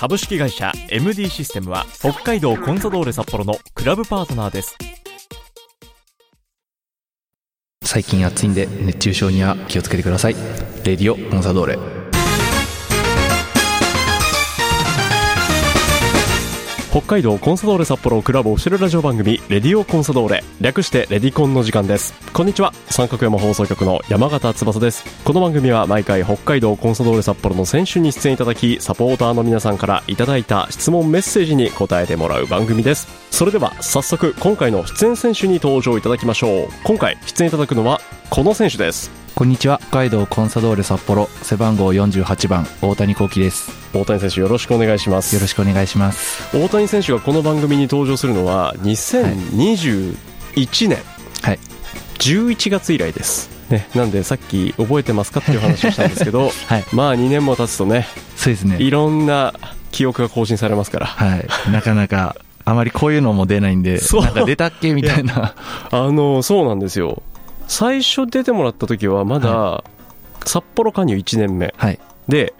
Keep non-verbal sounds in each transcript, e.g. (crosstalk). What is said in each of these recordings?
株式会社 MD システムは北海道コンサドーレ札幌のクラブパートナーです。最近暑いんで熱中症には気をつけてくださいレディオコンサドーレ北海道コンサドーレ札幌クラブオフィシャルラジオ番組レディオコンサドーレ。略してレディコンの時間です。こんにちは。三角山放送局の山形翼です。この番組は毎回北海道コンサドーレ札幌の選手に出演いただきサポーターの皆さんからいただいた質問メッセージに答えてもらう番組です。それでは早速今回の出演選手に登場いただきましょう。今回出演いただくのはこの選手です。こんにちは。北海道コンサドーレ札幌。背番号48番。大谷幸喜です。大谷選手よろしくお願いします。よろしくお願いします。大谷選手がこの番組に登場するのは2021年、はい。11月以来です、ね、なんでさっき覚えてますかっていう話をしたんですけど (laughs) はい。まあ2年も経つとねそうですね。いろんな記憶が更新されますから。はい。なかなかあまりこういうのも出ないんでそう。なんか出たっけみたいな。あのそうなんですよ最初出てもらった時はまだ札幌加入1年目。はい。で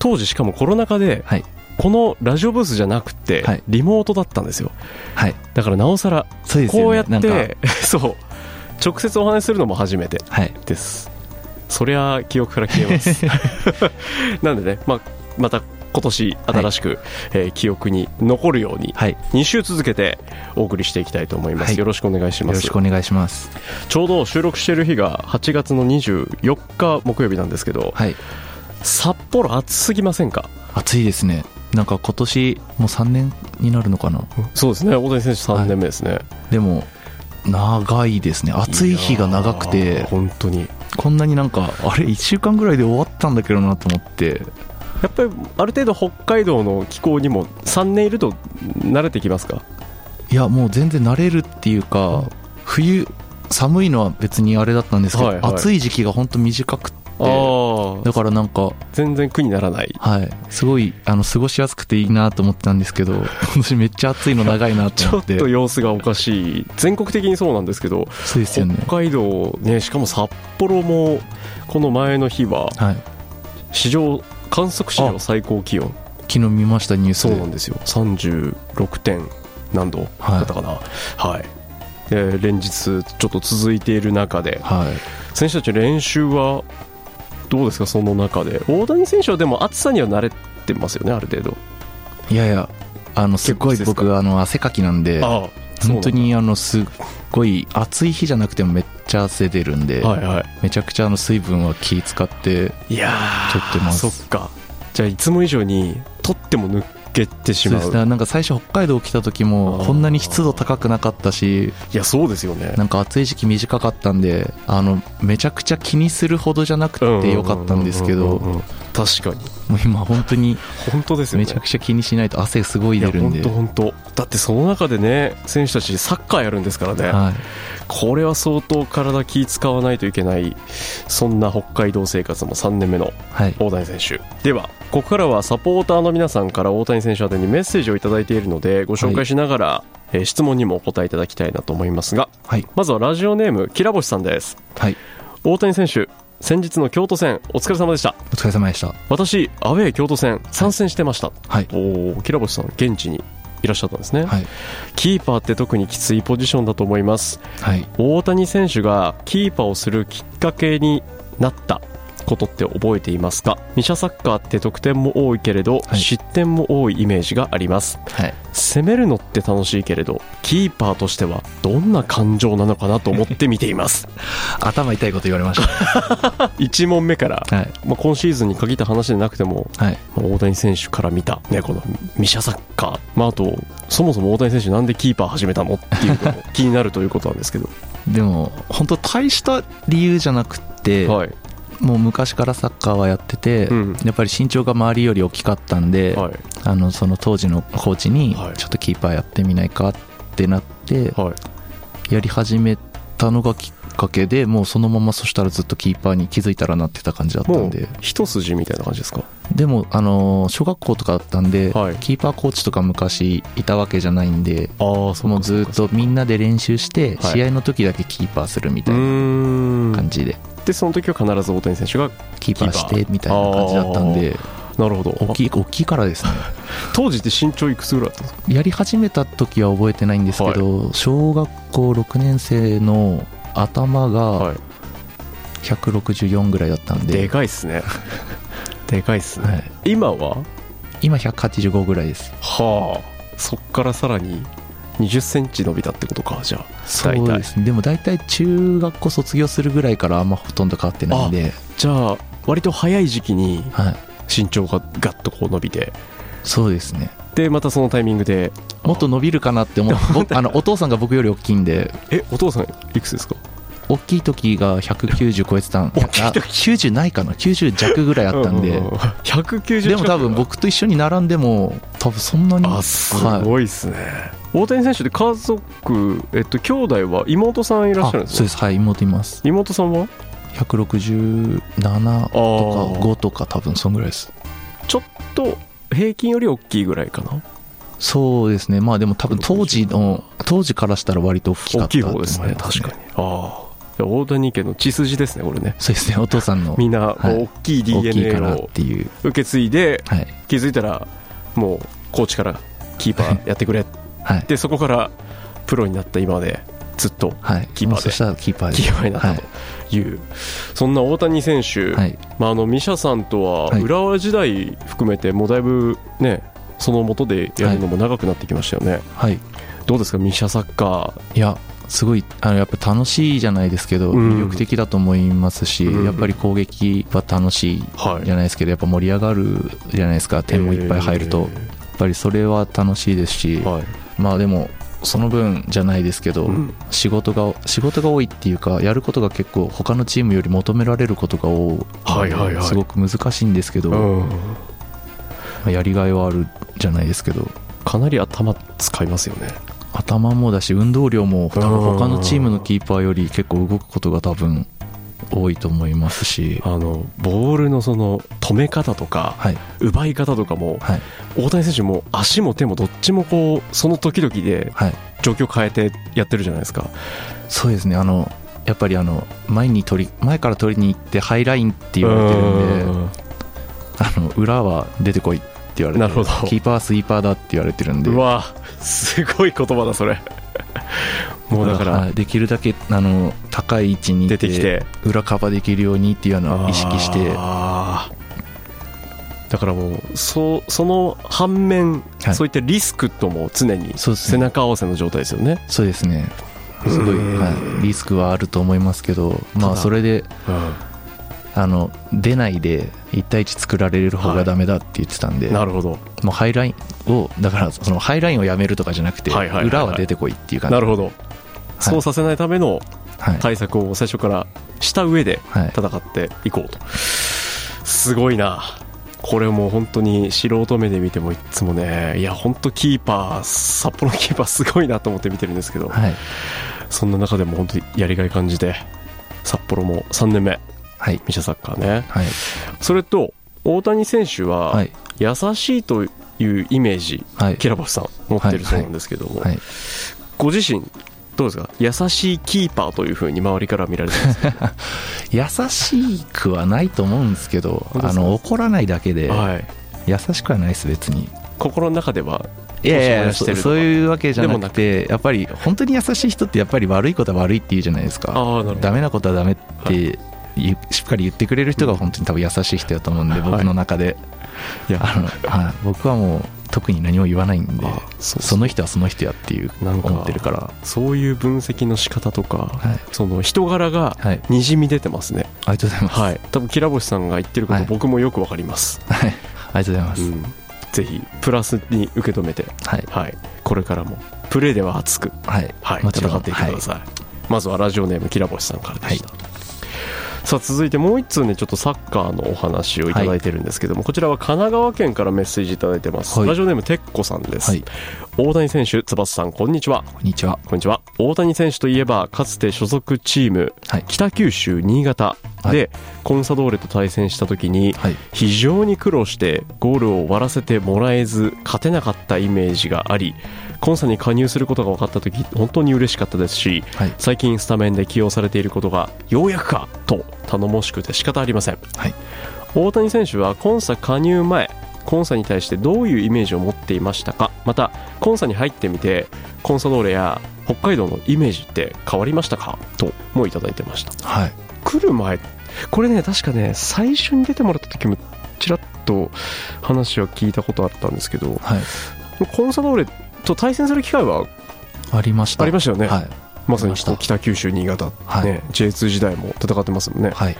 当時しかもコロナ禍ではい。このラジオブースじゃなくてはい。リモートだったんですよ。はい。だからなおさらこうやって (laughs) そう。直接お話しするのも初めてはい。です。そりゃ記憶から消えます。(laughs) (laughs) なんでね、まあ、また今年新しく、えー記憶に残るようにはい。よ2週続けてお送りしていきたいと思います、はい。よろしくお願いします。ろしくお願いします。ちょうど収録している日が8月の24日木曜日なんですけどはい。札幌暑すぎませんか？暑いですね。なんか今年もう3年になるのかな？そうですね。大谷選手3年目ですね、でも長いですね。暑い日が長くて。ー本当に。こんなになんかあれ1週間ぐらいで終わったんだけどなと思ってやっぱりある程度北海道の気候にも3年いると慣れてきますか？いやもう全然慣れるっていうか冬寒いのは別にあれだったんですけど、はいはい。暑い時期が本当短くてだからなんか全然苦にならない。はい。すごいあの過ごしやすくていいなと思ってたんですけど (laughs) 今年めっちゃ暑いの長いなとちょっ思ってと様子がおかしい。全国的にそうなんですけどそうですよね。北海道ねしかも札幌もこの前の日ははい。史上観測史上あ最高気温。昨日見ましたニュースで。そうなんですよ。36点何度はい。だったかな。はい、で連日ちょっと続いている中で。はい。選手たち練習はどうですかその中で。大谷選手はでも暑さには慣れてますよねある程度。いやいやあのすごい僕あの汗かきなんで。ああ本当にあのすっごい暑い日じゃなくてもめっちゃ汗出るんで、はいはい。めちゃくちゃあの水分は気使っていやー取ってます。そっか。じゃあいつも以上に取っても抜けてしまう。そうですね。なんか最初北海道来た時もこんなに湿度高くなかったしいやそうですよね。なんか暑い時期短かったんであのめちゃくちゃ気にするほどじゃなくてよかったんですけど確かに。もう今本当に本当ですよね。めちゃくちゃ気にしないと汗すごい出るんで。本当本当。だってその中でね選手たちサッカーやるんですからね、はい。これは相当体気使わないといけないそんな北海道生活も3年目のはい。大谷選手。ではここからはサポーターの皆さんから大谷選手宛てにメッセージをいただいているのでご紹介しながら、えー質問にもお答えいただきたいなと思いますがはい。まずはラジオネームきらぼしさんです。はい。大谷選手先日の京都戦お疲れ様でした。お疲れ様でした。私アウェー京都戦参戦してました、はい。おおきらぼしさん現地にいらっしゃったんですね、はい。キーパーって特にきついポジションだと思います。はい。大谷選手がキーパーをするきっかけになったことって覚えていますか？二者サッカーって得点も多いけれど、はい。失点も多いイメージがあります。はい。攻めるのって楽しいけれどキーパーとしてはどんな感情なのかなと思って見ています。(laughs) 頭痛いこと言われまし1 (laughs) 問目から、たはい。まあ、今シーズンに限った話でなくてもはい。まあ大谷選手から見た、ね、このミシャサッカー、まあ、あとそもそも大谷選手なんでキーパー始めたのっていうのも気になるということなんですけど、(laughs) でも本当大した理由じゃなくて、はいもう昔からサッカーはやってて、うん。やっぱり身長が周りより大きかったんで、はい、あのその当時のコーチにはい。ちょっとキーパーやってみないかってなってはい。やり始めたのがきっかけでもうそのままそしたらずっとキーパーに気づいたらなってた感じだったんで。一筋みたいな感じですか？でもあの小学校とかだったんで、はい。キーパーコーチとか昔いたわけじゃないんでああそもうずっとみんなで練習してはい。試合の時だけキーパーするみうたいな感じででその時は必ず大谷選手がキーパーしてみたいな感じだったんで。なるほど。大きい大きいからですね。(laughs) 当時って身長いくつぐらいだったんですか？やり始めた時は覚えてないんですけど、小学校6年生の頭がはい。164ぐらいだったんで、でかいっすね。(laughs) でかいっすね、はい。今は？今185ぐらいです。はあ。そっからさらに2 0センチ伸びたってことかじゃあ。そうですね。でも大体中学校卒業するぐらいからあんまほとんど変わってないんで、じゃあ割と早い時期にはい、身長がガッとこう伸びて。そうですね。でまたそのタイミングで。もっと伸びるかなって思 (laughs) って僕あのお父さんが僕より大きいんで。えお父さんいくつですか？大きい時が190超えてたん大きい時。あ90ないかな？90弱ぐらいあったんで、ううう190でも多分僕と一緒に並んでも多分そんなに。あすはい。ごいっすね、大谷選手で家族えっと兄弟は妹さんいらっしゃるんですかあそうです。はい妹います。妹さんは？167とかあー5とか多分そんぐらいです。ちょっと平均より大きいぐらいかな？そうですね。まあでも多分当時の当時からしたら割と大きかった大きい方ですね確かに。ああ。大谷家の血筋ですねこれね。そうですね。お父さんのみんなはい。大きい DNA をていう。受け継いではい。気づいたらもうコーチからキーパーやってくれはい。でそこからプロになった今までずっとはい。キーパーで。もうそしたらキーパーでキーパーになったという、そんな大谷選手、はい。まあ、あのミシャさんとははい。浦和時代含めてもうだいぶねその元でやるのも長くなってきましたよね、はい。どうですか？ミシャサッカいやすごいあのやっぱ楽しいじゃないですけど、うん。魅力的だと思いますし、うん。やっぱり攻撃は楽しいーはい。じゃないですけどやっぱ盛り上がるじゃないですか。点もいっぱい入ると、やっぱりそれは楽しいですし、えーはいまあでもその分じゃないですけど、うん。仕事が仕事が多いっていうかやることが結構他のチームより求められることが多い。はいはいはい。すごく難しいんですけど、うん。まあやりがいはあるじゃないですけど。かなり頭使いますよね。頭もだし運動量も多分他のチームのキーパーより結構動くことが多分多いと思いますし。あのボールのその止め方とかはい。奪い方とかもはい。大谷選手も足も手もどっちもこうその時々ではい。状況変えてやってるじゃないですか。そうですね。あのやっぱりあの前に取り前から取りに行ってハイラインって言われてるんでうん。あの裏は出てこいって言われてなるほど。キーパーはスイーパーだって言われてるんで。うわすごい言葉だそれもうだからはいできるだけあの高い位置にい出てきて。裏カバーできるようにっていうのを意識して。だからもうそその反面、はい。そういったリスクとも常に背中合わせの状態ですよね、そうですね。すごい、うんはい、リスクはあると思いますけどまあそれであの出ないで1対1作られる方がダメだって言ってたんで、なるほど。もうハイラインをだからそのハイラインをやめるとかじゃなくて、はいはいはいはい。裏は出てこいっていう感じ。なるほど、そうさせないためのはい、対策を最初からした上ではい、戦っていこうと。すごいな。これもう本当に素人目で見てもいつもねいや本当キーパー札幌のキーパーすごいなと思って見てるんですけど、はい。そんな中でも本当にやりがい感じて札幌も3年目。はい。ミシャサッカーね。はい。それと大谷選手ははい。優しいというイメージ、はい。キラボスさん持ってるそうなんですけども、はい。ご自身どうですか？優しいキーパーというふうに周りから見られてます (laughs) 優しくはないと思うんですけどあの怒らないだけではい。優しくはないです別に。心の中ではいやいやそそういうわけじゃなくてやっぱり本当に優しい人ってやっぱり悪いことは悪いって言うじゃないですか。ああなるほど。ダメなことはダメって言うしっかり言ってくれる人が本当に多分優しい人だと思うんで、はい。僕の中で。いや。あの、はい、僕はもう特に何も言わないんであその人はその人やっていう思ってるから。そういう分析の仕方とか、はい。その人柄がはい。にじみ出てますね。ありがとうございます、はい。多分キラボシさんが言ってること、はい。僕もよくわかります、はい、ありがとうございます、うん、ぜひプラスに受け止めて、はい。はい、これからもプレーでは熱く、はい。はい、戦っていってください、まずはラジオネームキラボシさんからでした、さあ続いてもう一通ねちょっとサッカーのお話をいただいてるんですけども、こちらは神奈川県からメッセージいただいてます、はい。ラジオネームてっこさんです、はい。大谷選手翼さんこんにちは。こんにちは。こんにちは。大谷選手といえばかつて所属チームはい。北九州新潟で、コンサドーレと対戦した時にはい。非常に苦労してゴールを割らせてもらえず勝てなかったイメージがありコンサに加入することが分かった時本当に嬉しかったですしはい。最近スタメンで起用されていることがようやくかと頼もしくて仕方ありません、はい。大谷選手はコンサ加入前コンサに対してどういうイメージを持っていましたか？またコンサに入ってみてコンサドーレや北海道のイメージって変わりましたか？ともいただいてました。はい。来る前これね確かね最初に出てもらった時もちらっと話は聞いたことあったんですけどはい。コンサドーレと対戦する機会はありました。ありましたよね、はい。まさに北九州新潟、はい。ね、J2 時代も戦ってますもんね、はい。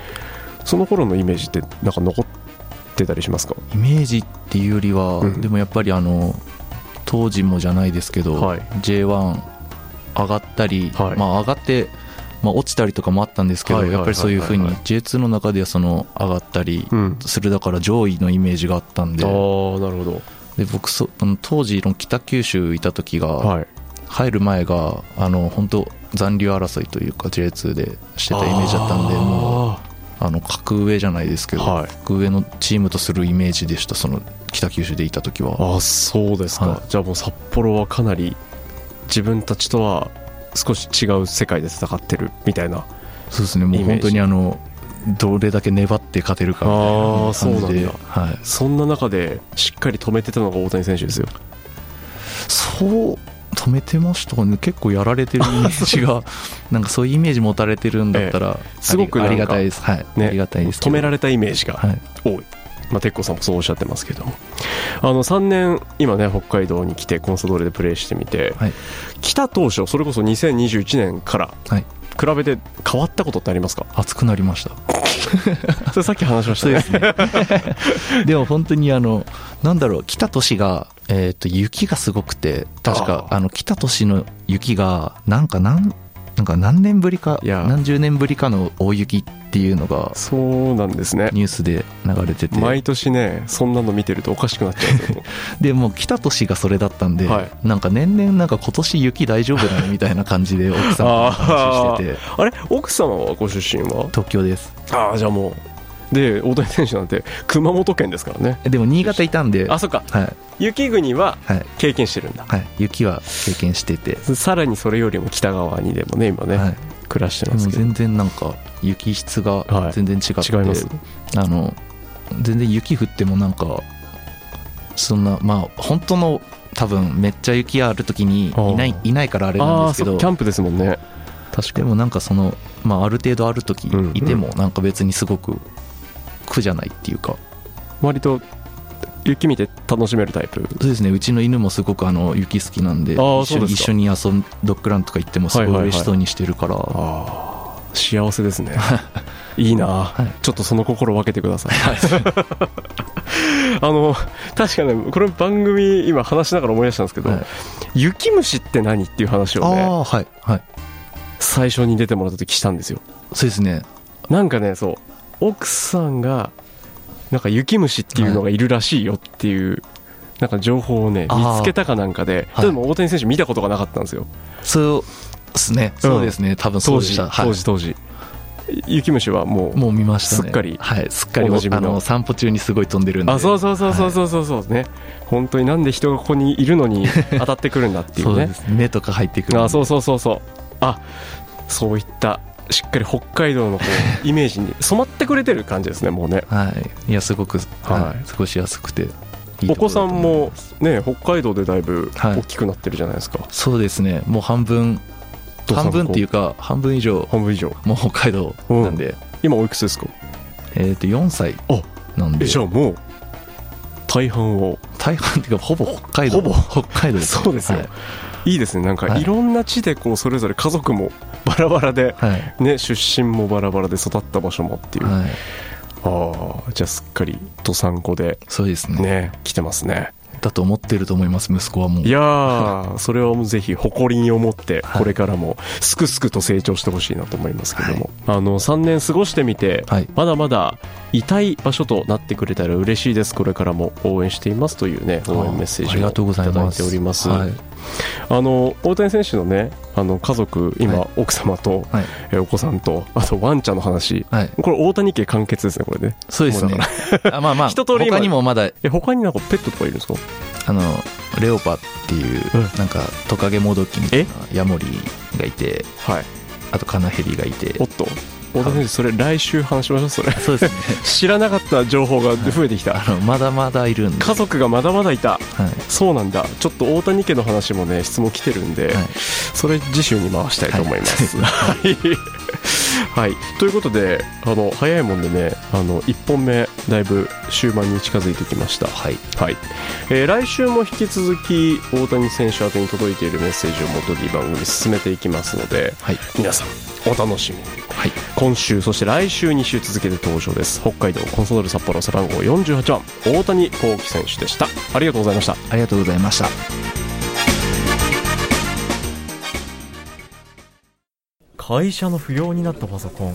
その頃のイメージってなんか残ってたりしますか？イメージっていうよりは、うん。でもやっぱりあの当時もじゃないですけど、はい。J1 上がったり、はい。まあ、上がって、まあ、落ちたりとかもあったんですけど、やっぱりそういうふうに J2 の中ではその上がったりうん。するだから上位のイメージがあったんで。ああなるほどで僕そあの当時の北九州いた時が、はい。入る前があの本当残留争いというか J2 でしてたイメージだったんでもうああの格上じゃないですけど、はい。格上のチームとするイメージでしたその北九州でいた時は。ーあーそうですか、はい。じゃあもう札幌はかなり自分たちとは少し違う世界で戦ってるみたいなそうですね。もう本当にあのどれだけ粘って勝てるかみたいな感じでそはい、そんな中でしっかり止めてたのが大谷選手ですよ。そう止めてましたね。結構やられてるイメージが (laughs) なんかそういうイメージ持たれてるんだったら、すごくありがたいです。はい、ねありがたいです止められたイメージがはい。多い、まあ、鉄子さんもそうおっしゃってますけど。もあの3年今ね北海道に来てコンサドーレでプレーしてみて、はい。来た当初それこそ2021年からはい。比べて変わったことってありますか？熱くなりました (laughs) それさっき話しましたですね。でも本当にあのなんだろう来た年が、えー、と雪がすごくて確かああの来た年の雪がなんか何なんか何年ぶりか何十年ぶりかの大雪っていうのがそうなんですね。ニュースで流れてて。毎年ねそんなの見てるとおかしくなっちゃうん (laughs) ですよでもう来た年がそれだったんで、はい。なんか年々なんか今年雪大丈夫だねみたいな感じで奥さんと話してて。あれ？奥様はご出身は？東京です。ああじゃあもうで大谷選手なんて熊本県ですからね。でも新潟いたんで。あそっか。はい。雪国ははい。経験してるんだ。はい。雪は経験してて、さらにそれよりも北側にでもね今ね、はい、暮らしてますけど。全然なんか雪質がはい。全然違って、違います？あの全然雪降ってもなんかそんなまあ本当の多分めっちゃ雪ある時にいないあいないからあれなんですけど。キャンプですもんね。確かに。でもなんかその、まあ、ある程度ある時うん。いてもなんか別にすごく苦じゃないっていうか、割と雪見て楽しめるタイプ？そうですね。うちの犬もすごくあの雪好きなんで一緒に遊んドッグランとか行ってもすごい嬉しそうにしてるから、ああ幸せですね。(laughs) いいな、はい。ちょっとその心分けてください。(laughs) あの確かねこれ番組今話しながら思い出したんですけど、はい。雪虫って何っていう話をねはい。はい。最初に出てもらった時したんですよ。そうですね。なんかねそう奥さんがなんか雪虫っていうのがいるらしいよっていう、なんか情報をね見つけたかなんかで、はい。でも大谷選手見たことがなかったんですよ。そうですね。そうですね、多分そ当時当時当時。雪虫はもうもう見ましたね。すっかりはい。すっかりあの散歩中にすごい飛んでるんで。あそうそうそうそうそうそう。そうね本当になんで人がここにいるのに (laughs) 当たってくるんだっていね。そううです。目とか入ってくるあそうそうそうそう。あそういったしっかり北海道のこうイメージに染まってくれてる感じですねもうね。はい。いやすごく、はい。はい、過ごしやすくていいお子さんもね北海道でだいぶはい。大きくなってるじゃないですか、そうですね。もう半分半分っていうか半分以上半分以上。もう北海道なんで、今おいくつですか？えっ、と4歳あなんで。えじゃあもう大半を。大半っていうかほぼ北海道。ほぼ。北海道ですそうですよはいいいですね。なんかはい。いろんな地でこうそれぞれ家族もバラバラではい。ね出身もバラバラで育った場所もっていう、はい。ああじゃあすっかりどさんこでそうですね。ね来てますね。だと思ってると思います息子はもう。いやーそれはもうぜひ誇りに思ってはい。これからもすくすくと成長してほしいなと思いますけども、あの3年過ごしてみて、はい。まだまだ痛い場所となってくれたら嬉しいです。これからも応援していますというね応援メッセージをありがとうございいただいますております。はいあの大谷選手のねあの家族今、はい。奥様と、はい。えお子さんとあとワンちゃんの話。はい。これ大谷家完結ですねこれね。そうですね。あまあまあ (laughs) 一通り今他にもまだえ他になんかペットとかいるんですか？あのレオパっていう、うん。なんかトカゲモドキみたいなヤモリがいてはい。あとカナヘビがいて。おっと大谷選手それ来週話しましょうそれ。そうですね。(laughs) 知らなかった情報が増えてきた、あのまだまだいるんで。家族がまだまだいた。はい。そうなんだ。ちょっと大谷家の話もね質問来てるんで、はい。それ次週に回したいと思います。はい、はい、ということであの早いもんでねあの1本目だいぶ終盤に近づいてきました。はい。はい、えー来週も引き続き大谷選手宛てに届いているメッセージをもとに番組進めていきますのではい。皆さんお楽しみに。はい。今週そして来週2週続けて登場です。北海道コンソドール札幌背番号48番大谷幸喜選手でした。ありがとうございました。ありがとうございました。会社の不要になったパソコン